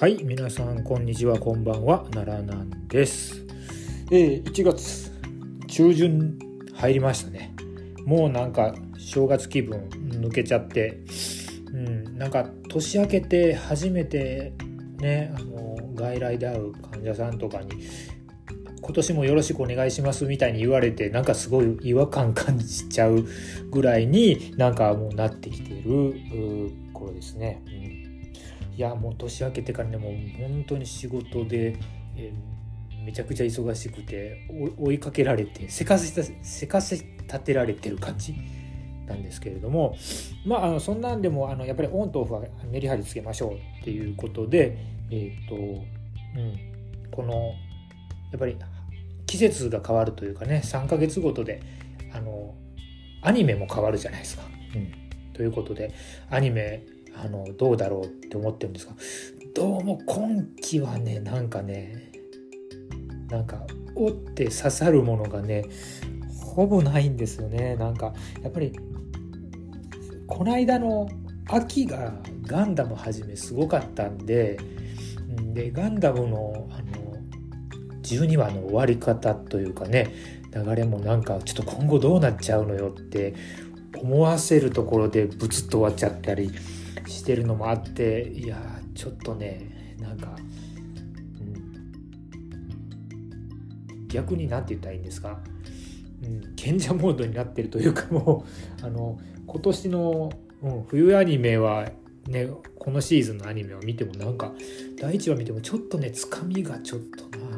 はい皆さんこんにちはこんばんは奈良なんです。えー、1月中旬入りましたね。もうなんか正月気分抜けちゃってうんなんか年明けて初めてねあの外来で会う患者さんとかに今年もよろしくお願いしますみたいに言われてなんかすごい違和感感じちゃうぐらいになんかもうなってきてる頃ですね。うん、いやもう年明けてからねもう本当に仕事で、えー、めちゃくちゃ忙しくて追いかけられてせかせせかせ立てられてる感じなんですけれどもまああのそんなんでもあのやっぱりオンとオフはメリハリつけましょうっていうことでえっ、ー、と、うん、このやっぱり季節が変わるというかね3ヶ月ごとであのアニメも変わるじゃないですか。うん、ということでアニメあのどうだろうって思ってるんですがどうも今期はねなんかねなんか折って刺さるものがねほぼないんですよね。なんかやっぱりこの間の秋がガンダムはじめすごかったんででガンダムのあの12話の終わり方というかね流れもなんかちょっと今後どうなっちゃうのよって思わせるところでブツッと終わっちゃったりしてるのもあっていやちょっとねなんか、うん、逆に何て言ったらいいんですか、うん、賢者モードになってるというかもうあの今年の、うん、冬アニメはねこのシーズンのアニメを見てもなんか第1話見てもちょっとねつかみがちょっとな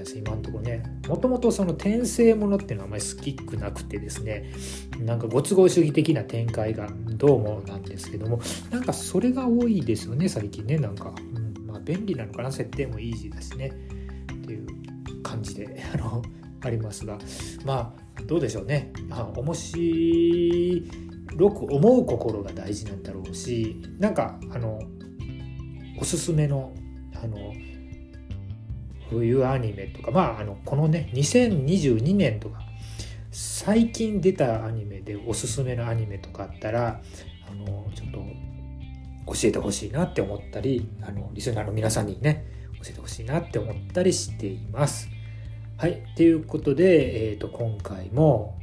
です今のところね。もともとその転生ものっていうのはあまり好きくなくてですねなんかご都合主義的な展開がどうもなんですけどもなんかそれが多いですよね最近ねなんか、うん、まあ便利なのかな設定もイージーだしねっていう感じで あのありますが。まあどうでしょうね、まあ、面白く思う心が大事なんだろうしなんかあのおすすめのあの冬アニメとかまああのこのね2022年とか最近出たアニメでおすすめのアニメとかあったらあのちょっと教えてほしいなって思ったりあのリスナーの皆さんにね教えてほしいなって思ったりしています。はい。ということで、えー、と今回も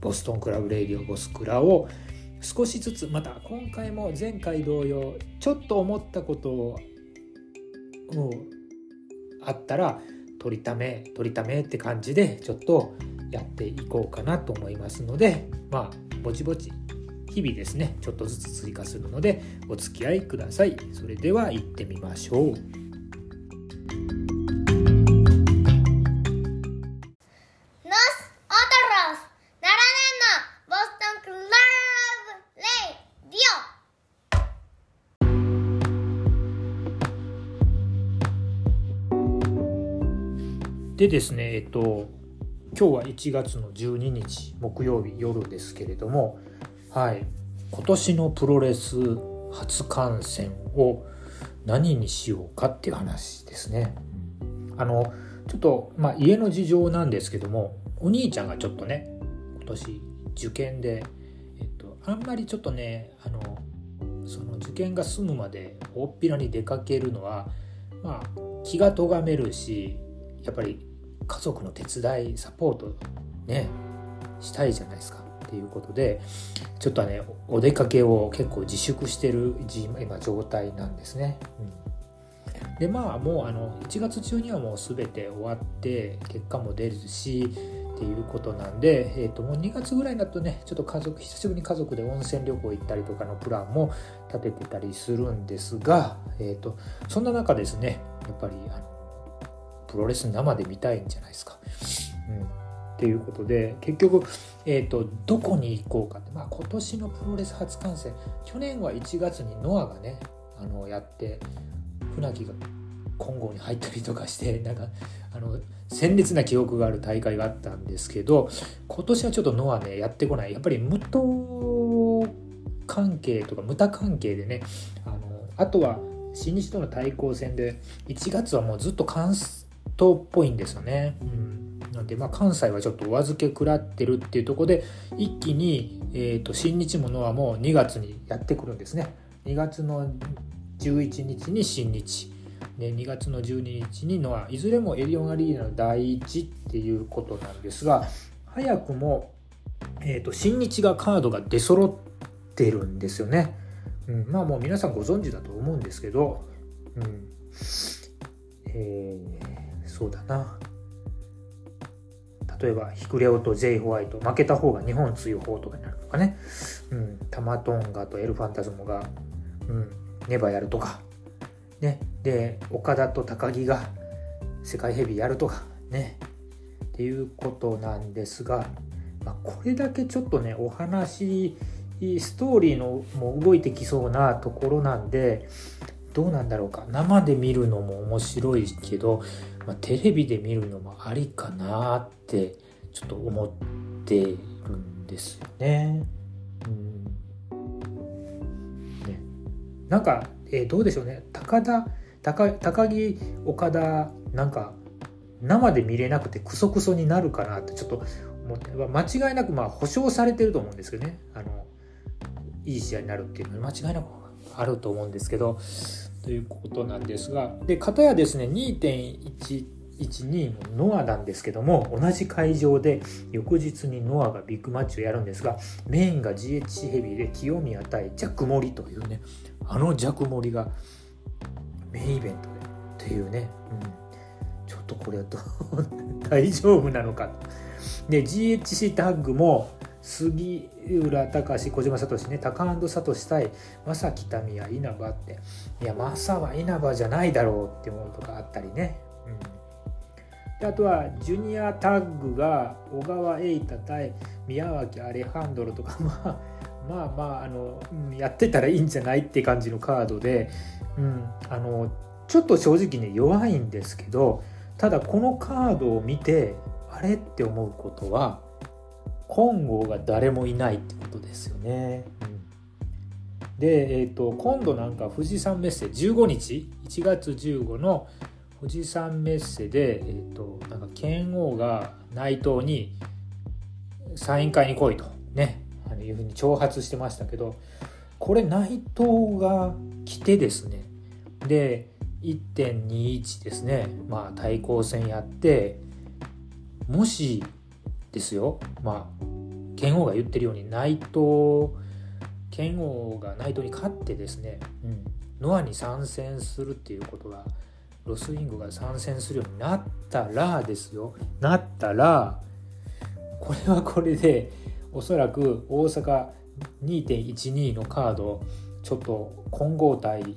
ボストンクラブレイディオボスクラを少しずつまた今回も前回同様ちょっと思ったことをもうあったら取りため取りためって感じでちょっとやっていこうかなと思いますのでまあぼちぼち日々ですねちょっとずつ追加するのでお付き合いください。それでは行ってみましょう。でですね、えっと、今日は1月の12日木曜日夜ですけれども、はい、今年のプロレス初観戦を何にしようかっていう話ですね。あのちょっと、まあ、家の事情なんですけどもお兄ちゃんがちょっとね今年受験で、えっと、あんまりちょっとねあのその受験が済むまで大っぴらに出かけるのはまあ気が咎めるしやっぱり家族の手伝いサポートねしたいじゃないですかっていうことでちょっとねお出かけを結構自粛してる今状態なんですね。うん、でまあもうあの1月中にはもう全て終わって結果も出るしっていうことなんで、えー、ともう2月ぐらいだとねちょっと家族久しぶりに家族で温泉旅行行ったりとかのプランも立ててたりするんですが、えーと、そんな中ですねやっぱりあのプロレス生で見たいんじゃないですか。うん、っていうことで結局、えーと、どこに行こうかって、まあ、今年のプロレス初観戦。去年は1月にノアがねあのやって船木が金剛に入ったりとかして なんかあの鮮烈な記憶がある大会があったんですけど今年はちょっとノアねやってこない。やっぱり無党関係とか無多関係でねあのあとは新日との対抗戦で1月はもうずっと関東っぽいんですよね。うん、なんで、まあ、関西はちょっとお預け食らってるっていうところで一気に、えーと、新日もノアもう2月にやってくるんですね。2月の11日に新日。で2月の12日にノアいずれもエリオンアリーナの第一っていうことなんですが早くも、えーと、新日がカードが出揃ってるんですよね、うん、まあもう皆さんご存知だと思うんですけど、うん。えー、そうだな。例えばヒクレオとジェイ・ホワイト負けた方が日本追放とかになるとかね、うん、タマトンガとエル・ファンタズムが、うん、ネバやるとか。ね、で岡田と高木が世界ヘビーやるとか。ね。っていうことなんですが、まあ、これだけちょっとねお話ストーリーのも動いてきそうなところなんでどうなんだろうか。生で見るのも面白いけど、まあ、テレビで見るのもありかなってちょっと思ってるんですよね。うん。ね。なんかえー、どうでしょうね。高田高高木岡田なんか生で見れなくてクソクソになるかなってちょっと思って間違いなくまあ保証されてると思うんですけどね。あのいい試合になるっていうのは。間違いなくあると思うんですけどということなんですが。で片やですね2.112のノアなんですけども同じ会場で翌日にノアがビッグマッチをやるんですがメインが GHC ヘビーで清宮対ジャック・モリというねあのジャクモリがメインイベントでっていうね、うん、ちょっとこれと 大丈夫なのか。で GHC タッグも杉浦隆小島聡ねタカ聡対正木民也稲葉って。いやマサは稲葉じゃないだろうって思うとかあったりね、うん、であとはジュニアタッグが小川瑛太対宮脇アレハンドロとか まあまあまああの、やってたらいいんじゃないって感じのカードで、うん、あのちょっと正直ね弱いんですけどただこのカードを見てあれって思うことは金剛が誰もいないってことですよね。うん、で、えーと、今度なんか富士山メッセ15日1月15の富士山メッセで、えーとなんか剣王が内藤にサイン会に来いとねあのいうふうに挑発してましたけどこれ内藤が来てですね。で1.21ですね。まあ対抗戦やってもしですよ。まあ剣王が言ってるように内藤剣王が内藤に勝ってですね、うん、ノアに参戦するっていうことがロスイングが参戦するようになったらですよ。なったらこれはこれでおそらく大阪2.12のカードちょっと混合対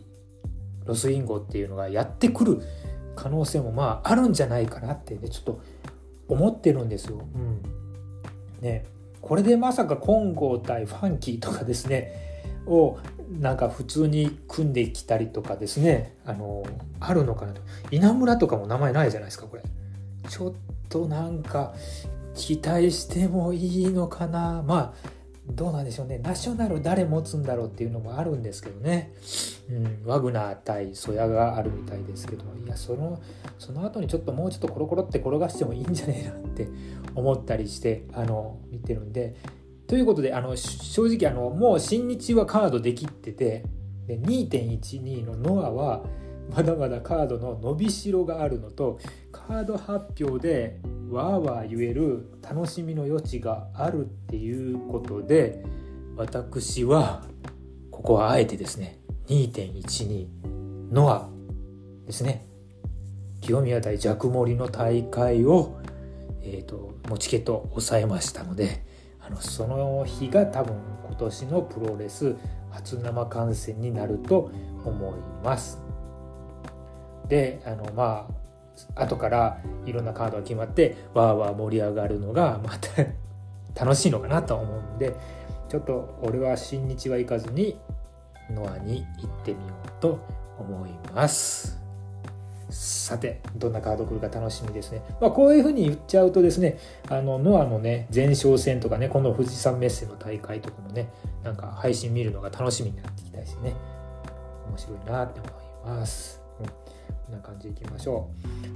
ロスインゴっていうのがやってくる可能性もまああるんじゃないかなってねちょっと思ってるんですよ。うん、ねこれでまさか金剛対ファンキーとかですねをなんか普通に組んできたりとかですねあのあるのかなと。稲村とかも名前ないじゃないですかこれ。ちょっとなんか期待してもいいのかな。まあどうなんでしょうね。ナショナル誰持つんだろうっていうのもあるんですけどね、うん、ワグナー対ソヤがあるみたいですけどいやそのその後にちょっともうちょっとコロコロって転がしてもいいんじゃねえなって思ったりしてあの見てるんで。ということであの正直あのもう新日はカードできっててで2.12のノアはまだまだカードの伸びしろがあるのとカード発表でわーわー言える楽しみの余地があるっていうことで私はここはあえてですね2.12ノアですね清宮対ジャクモリの大会を、えーと、もうチケット抑えましたのであのその日が多分今年のプロレス初生観戦になると思います。であのまあ後からいろんなカードが決まってわーわー盛り上がるのがまた 楽しいのかなと思うんでちょっと俺は新日は行かずにノアに行ってみようと思います。さてどんなカード来るか楽しみですね、まあ、こういうふうに言っちゃうとですねあのノアのね前哨戦とかねこの富士山メッセの大会とかもねなんか配信見るのが楽しみになってきたりしね面白いなって思います。な感じでいきましょ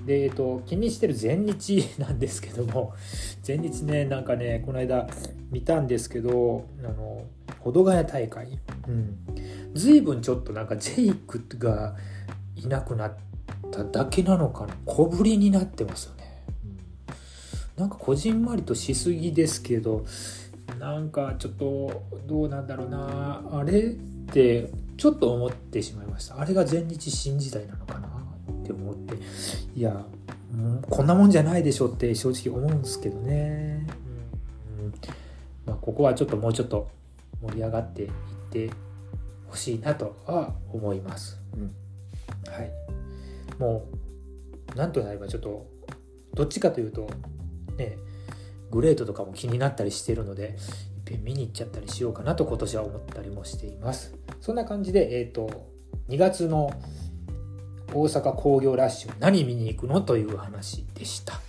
う。で、えっと、気にしてる前日 なんですけども、前日ね、なんかね、この間見たんですけど、あの、保土ヶ谷大会。うん。随分ちょっとなんかジェイクがいなくなっただけなのかな小ぶりになってますよね、うん、なんかこじんまりとしすぎですけどなんかちょっとどうなんだろうなあれってちょっと思ってしまいましたあれが前日新時代なのかなって思っていやこんなもんじゃないでしょって正直思うんですけどね、うん。まあ、ここはちょっともうちょっと盛り上がっていってほしいなとは思います、うん、はい。もうなんとなればちょっとどっちかというとねグレートとかも気になったりしてるのでいっぺん見に行っちゃったりしようかなと今年は思ったりもしています。そんな感じでえっ、ー、と2月の大阪工業ラッシュ何見に行くの？という話でした。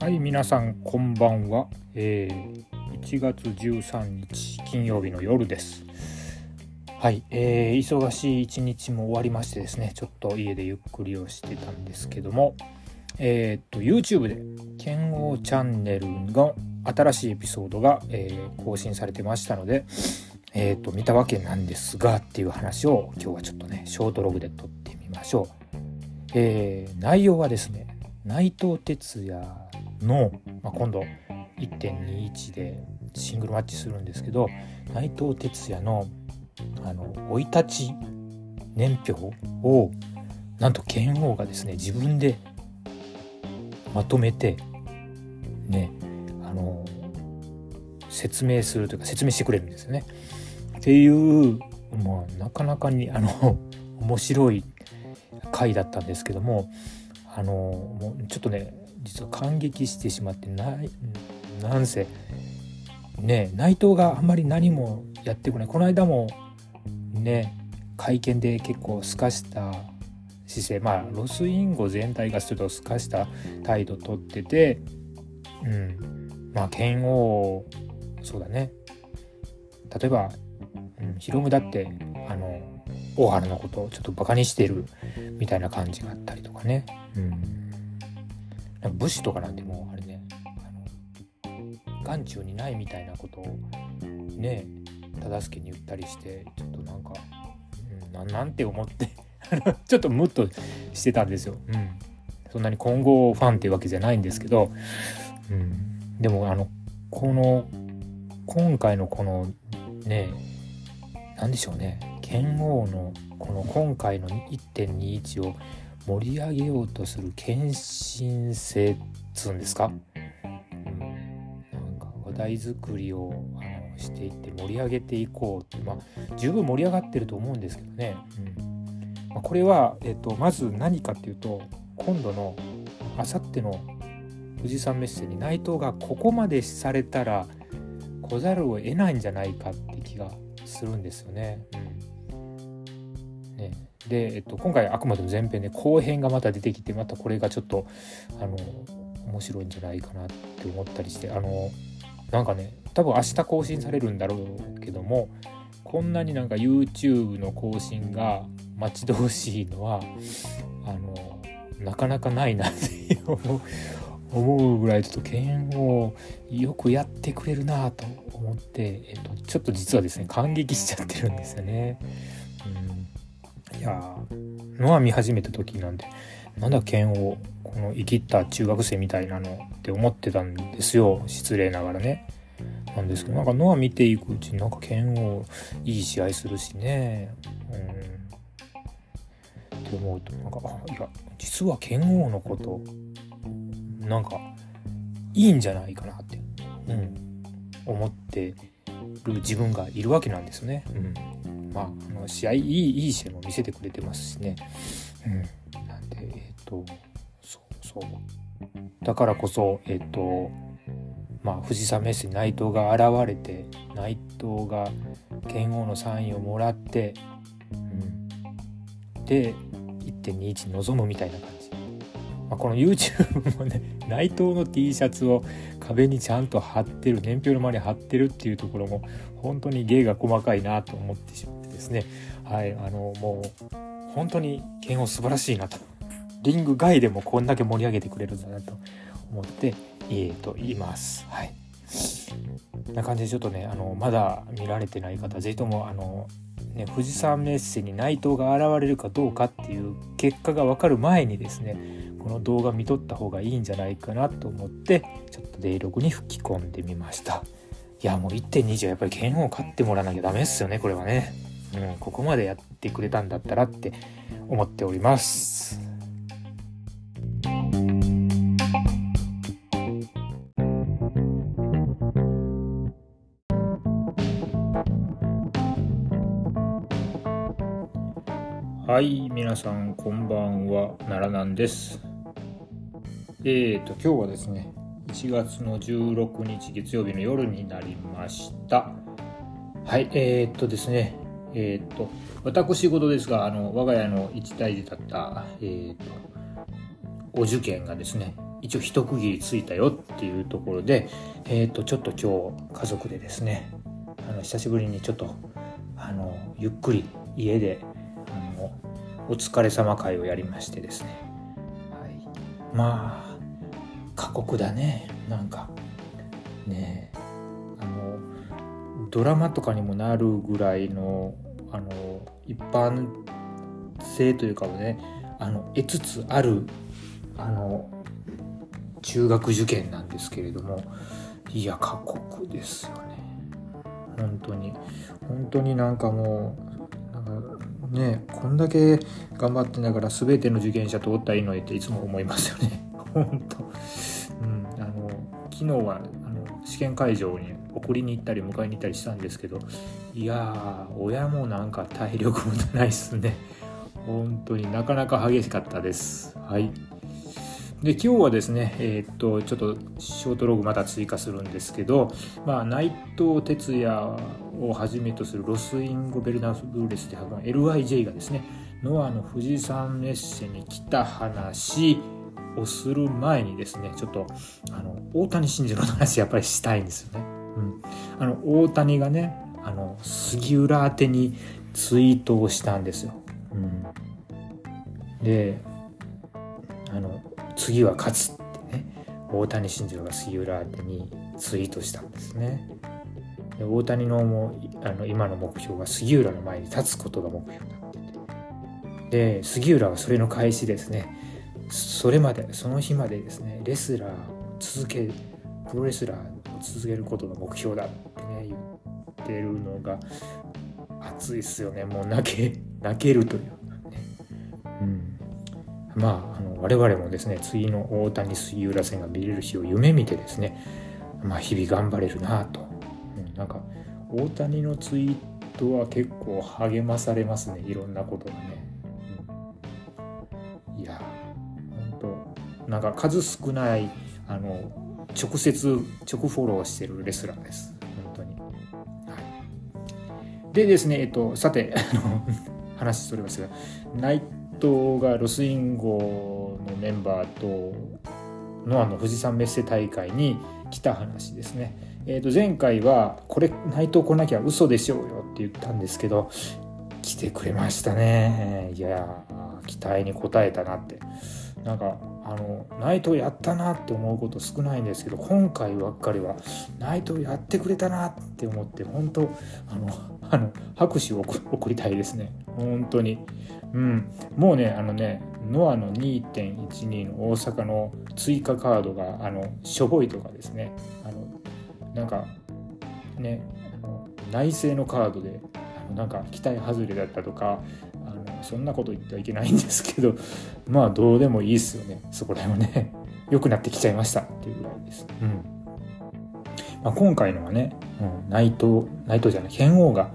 はい皆さんこんばんは、えー、1月13日金曜日の夜です。はい、えー、忙しい一日も終わりましてですね、ちょっと家でゆっくりをしてたんですけども、えー、っと、YouTube で、剣王チャンネルの新しいエピソードが、えー、更新されてましたので、えー、っと、見たわけなんですが、っていう話を今日はちょっとね、ショートログで撮ってみましょう。えー、内容はですね、内藤哲也の、まあ、今度1.21でシングルマッチするんですけど、内藤哲也のあの生い立ち年表をなんと剣王がですね自分でまとめてねあの説明するというか説明してくれるんですよね。っていうまあなかなかにあの 面白い回だったんですけどもあのもうちょっとね実は感激してしまってないなんせね内藤があんまり何もやってこない。この間もね会見で結構すかした姿勢まあロスインゴ全体がするとすかした態度とっててうん。まあ剣王そうだね。例えば、うん、ヒロムだってあの大原のことをちょっとバカにしてるみたいな感じがあったりとかね、うん、なんか武士とかなんてもうあれねあの眼中にないみたいなことをね忠相に言ったりしてちょっとなんか、うん、なんて思って ちょっとムッとしてたんですよ。うん、そんなに今後ファンっていうわけじゃないんですけど、うん、でもあのこの今回のこのね何でしょうね。剣王のこの今回の1.21を盛り上げようとする献身性っつうんですか、うん、なんか話題作りをしていって盛り上げていこうって、まあ、十分盛り上がってると思うんですけどね。うんまあ、これは、えっと、まず何かっていうと今度のあさっての富士山メッセに内藤がここまでされたら来ざるを得ないんじゃないかって気がするんですよね。うんねで、えっと、今回あくまでも前編で後編がまた出てきてまたこれがちょっとあの面白いんじゃないかなって思ったりしてあのなんかね多分明日更新されるんだろうけどもこんなになんか YouTube の更新が待ち遠しいのはあのなかなかないなって思うぐらいちょっと剣をよくやってくれるなと思って、えっと、ちょっと実はですね感激しちゃってるんですよね。うん、いやノア見始めた時なんでなんだ剣をこの生きった中学生みたいなのって思ってたんですよ失礼ながらね。なんですけどなんかノア見ていくうちになんか剣をいい試合するしね。うん、って思うとなんかあいや実は剣王のことなんかいいんじゃないかなって、うん、思ってる自分がいるわけなんですね。うん、まああの試合いいいい試合も見せてくれてますしね。うん、とそうそう。だからこそえっ、とまあ、藤沢メッセに内藤が現れて内藤が剣王のサインをもらって、うん、で1.21に臨むみたいな感じ、まあ、この YouTube もね 内藤の T シャツを壁にちゃんと貼ってる年表の周りに貼ってるっていうところも本当に芸が細かいなと思ってしまってですね。はいあのもう本当に剣王素晴らしいなと。リング外でもこんだけ盛り上げてくれるんだなと思ってえー、と言います。はい。な感じでちょっとねあのまだ見られてない方是非ともあのね、富士山メッセに内藤が現れるかどうかっていう結果が分かる前にですねこの動画見とった方がいいんじゃないかなと思ってちょっとデイログに吹き込んでみました。いやもう1.2じゃやっぱり剣を買ってもらわなきゃダメっすよねこれはね、うん、ここまでやってくれたんだったらって思っておりますはい皆さんこんばんは。奈良なんです。えーと今日はですね1月の16日月曜日の夜になりました。はいえー、とですねえー、っと私事ですがあの我が家の一大事だったえー、っとお受験がですね一応一区切りついたよっていうところでえー、っとちょっと今日家族でですねあの久しぶりにちょっとあのゆっくり家でお疲れ様会をやりましてですね、はい、まあ過酷だね。なんかねあのドラマとかにもなるぐらいのあの一般性というかねあの得つつあるあの中学受験なんですけれどもいや過酷ですよね。本当に。本当になんかもうなんかねこんだけ頑張ってながら全ての受験者通ったらいいのにっていつも思いますよね。本当。うんあの昨日はあの試験会場に送りに行ったり迎えに行ったりしたんですけどいやー親もなんか体力もないっすね。本当になかなか激しかったです。はい。で今日はですね、えー、っとちょっとショートログまた追加するんですけど、まあ、内藤哲也をはじめとするロスインゴ・ベルナブーレスで LIJ がですねノアの富士山メッセに来た話をする前にですねちょっとあの大谷慎次郎の話やっぱりしたいんですよね。うん、あの大谷がねあの杉浦宛てにツイートをしたんですよ。うん、であの次は勝つってね。大谷慎次郎が杉浦宛てにツイートしたんですね。で大谷のもあの今の目標は杉浦の前に立つことが目標だってで杉浦はそれの開始ですね。それまでその日までですねレスラーを続けるプロレスラーを続けることが目標だってね言ってるのが熱いっすよね。もう泣け泣けるというね。うん。まああの我々もですね次の大谷杉浦戦が見れる日を夢見てですねまあ日々頑張れるなと。うんなんか大谷のツイートは結構励まされますね。いろんなことがね、うん、いや本当なんか数少ないあの直接直フォローしてるレスラーです。本当に、はい、でですねえっとさてあの 話それますが内藤がロスインゴのメンバーとのあの富士山メッセ大会に来た話ですね。えー、と前回はこれ内藤来なきゃ嘘でしょうよって言ったんですけど来てくれましたね。いや期待に応えたなって。なんかあの内藤やったなって思うこと少ないんですけど今回ばっかりは内藤やってくれたなって思って本当あのあの拍手を送りたいですね。本当に。うん。もうねあのねノアの2.12の大阪の追加カードがあのしょぼいとかですね。あのなんかね内政のカードであのなんか期待外れだったとかあのそんなこと言ってはいけないんですけど まあどうでもいいっすよね。そこら辺はね。良くなってきちゃいました。っていうぐらいです。うん。まあ、今回のはね、内藤内藤じゃない剣王が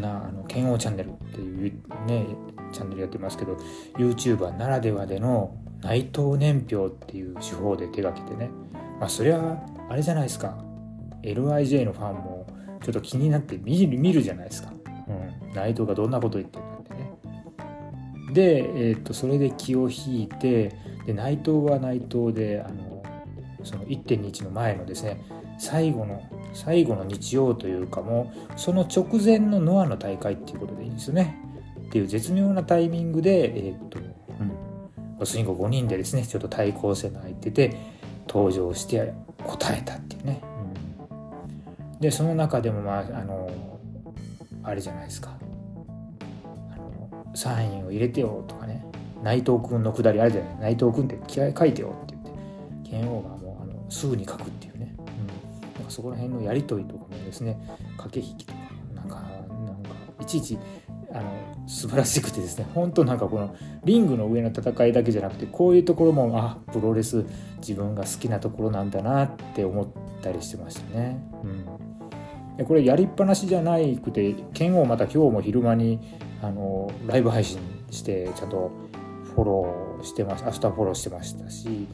なあの剣王チャンネルっていうねチャンネルやってますけど YouTuber ならではでの内藤年表っていう手法で手がけてねまあそりゃあれじゃないですか LIJ のファンもちょっと気になって見る見るじゃないですか。うん、内藤がどんなこと言ってるかってね。で、えー、とそれで気を引いてで内藤は内藤であのその1.21の前のですね最後の最後の日曜というかもうその直前のノアの大会っていうことでいいんですよね。っていう絶妙なタイミングでえー、っと、うん、ロスインゴ5人でですねちょっと対抗戦が入ってて登場して答えたっていうね、うん、でその中でもまああのあれじゃないですか。あのサインを入れてよとかね。内藤君のくだりあるじゃない。内藤君って気合書いてよって言って。剣王がもうあのすぐに書くっていう、なんかそこら辺のやり取りとかもですね駆け引きとかなんかなんかいちいちあの素晴らしくてですね本当なんかこのリングの上の戦いだけじゃなくてこういうところもあプロレス自分が好きなところなんだなって思ったりしてましたね。うん、でこれやりっぱなしじゃないくて剣王また今日も昼間にあのライブ配信してちゃんとフォローしてましアフターフォローしてましたし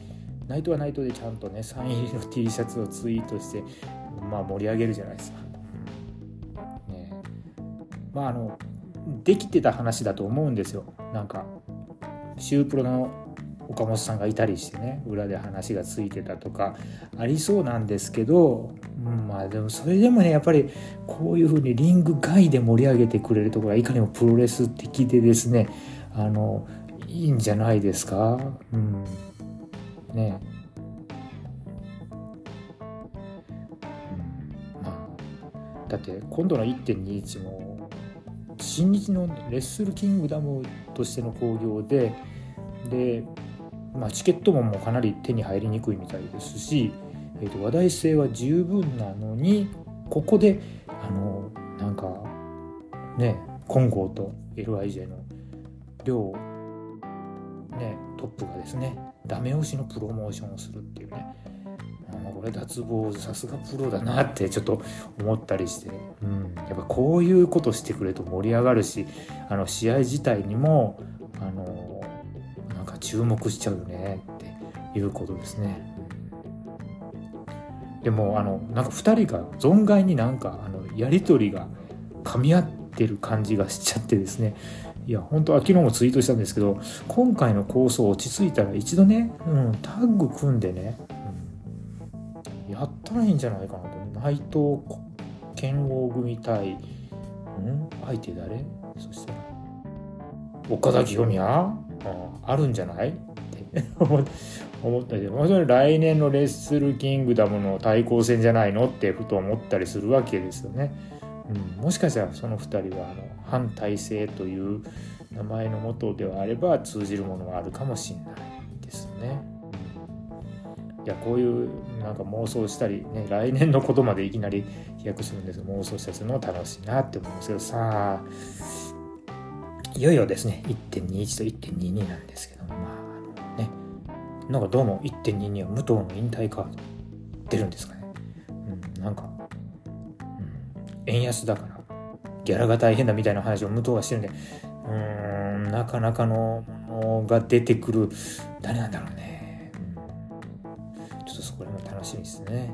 ナイトはナイトでちゃんとねサイン入りの T シャツをツイートしてまあ盛り上げるじゃないですか。ね、まああのできてた話だと思うんですよ。なんかシュープロの岡本さんがいたりしてね裏で話がついてたとかありそうなんですけど、うん、まあでもそれでもねやっぱりこういうふうにリング外で盛り上げてくれるところはいかにもプロレス的でですねあのいいんじゃないですか。うん。ね。うん。まあだって今度の1.21も新日のレッスルキングダムとしての興行でで、まあ、チケットももうかなり手に入りにくいみたいですし、えー、と話題性は十分なのにここであのなんかね金剛と LIJ の両ね、トップがですねダメ押しのプロモーションをするっていうね。これ脱帽さすがプロだなってちょっと思ったりして、うん、やっぱこういうことしてくれると盛り上がるしあの試合自体にもあのなんか注目しちゃうよねっていうことですね。でもあのなんか2人が存外になんかあのやり取りが噛み合ってる感じがしちゃってですね。いや、本当は昨日もツイートしたんですけど、今回の構想落ち着いたら一度ね、うん、タッグ組んでね、うん、やったらいいんじゃないかなと。内藤剣王組対、うん、相手誰？そしたら、岡田清宮、うん、あるんじゃない？って思ったけど、それ来年のレッスルキングダムの対抗戦じゃないの？ってふと思ったりするわけですよね。うん、もしかしたらその2人はあの反体制という名前のもとではあれば通じるものがあるかもしれないですね。いやこういうなんか妄想したりね来年のことまでいきなり飛躍するんです妄想したりするのも楽しいなって思うんですけど。さあいよいよですね1.21と1.22なんですけど。まあね。なんかどうも1.22は武藤の引退カード出るんですかね、うん、なんか円安だからギャラが大変だみたいな話を武藤がしてるんでうーんなかなかのものが出てくる。誰なんだろうね、うん、ちょっとそこらも楽しみですね。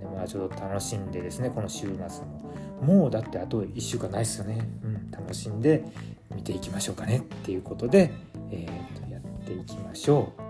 でまあちょっと楽しんでですねこの週末も。もうだってあと1週間ないですよね、うん、楽しんで見ていきましょうかね。っていうことで、えー、とやっていきましょう。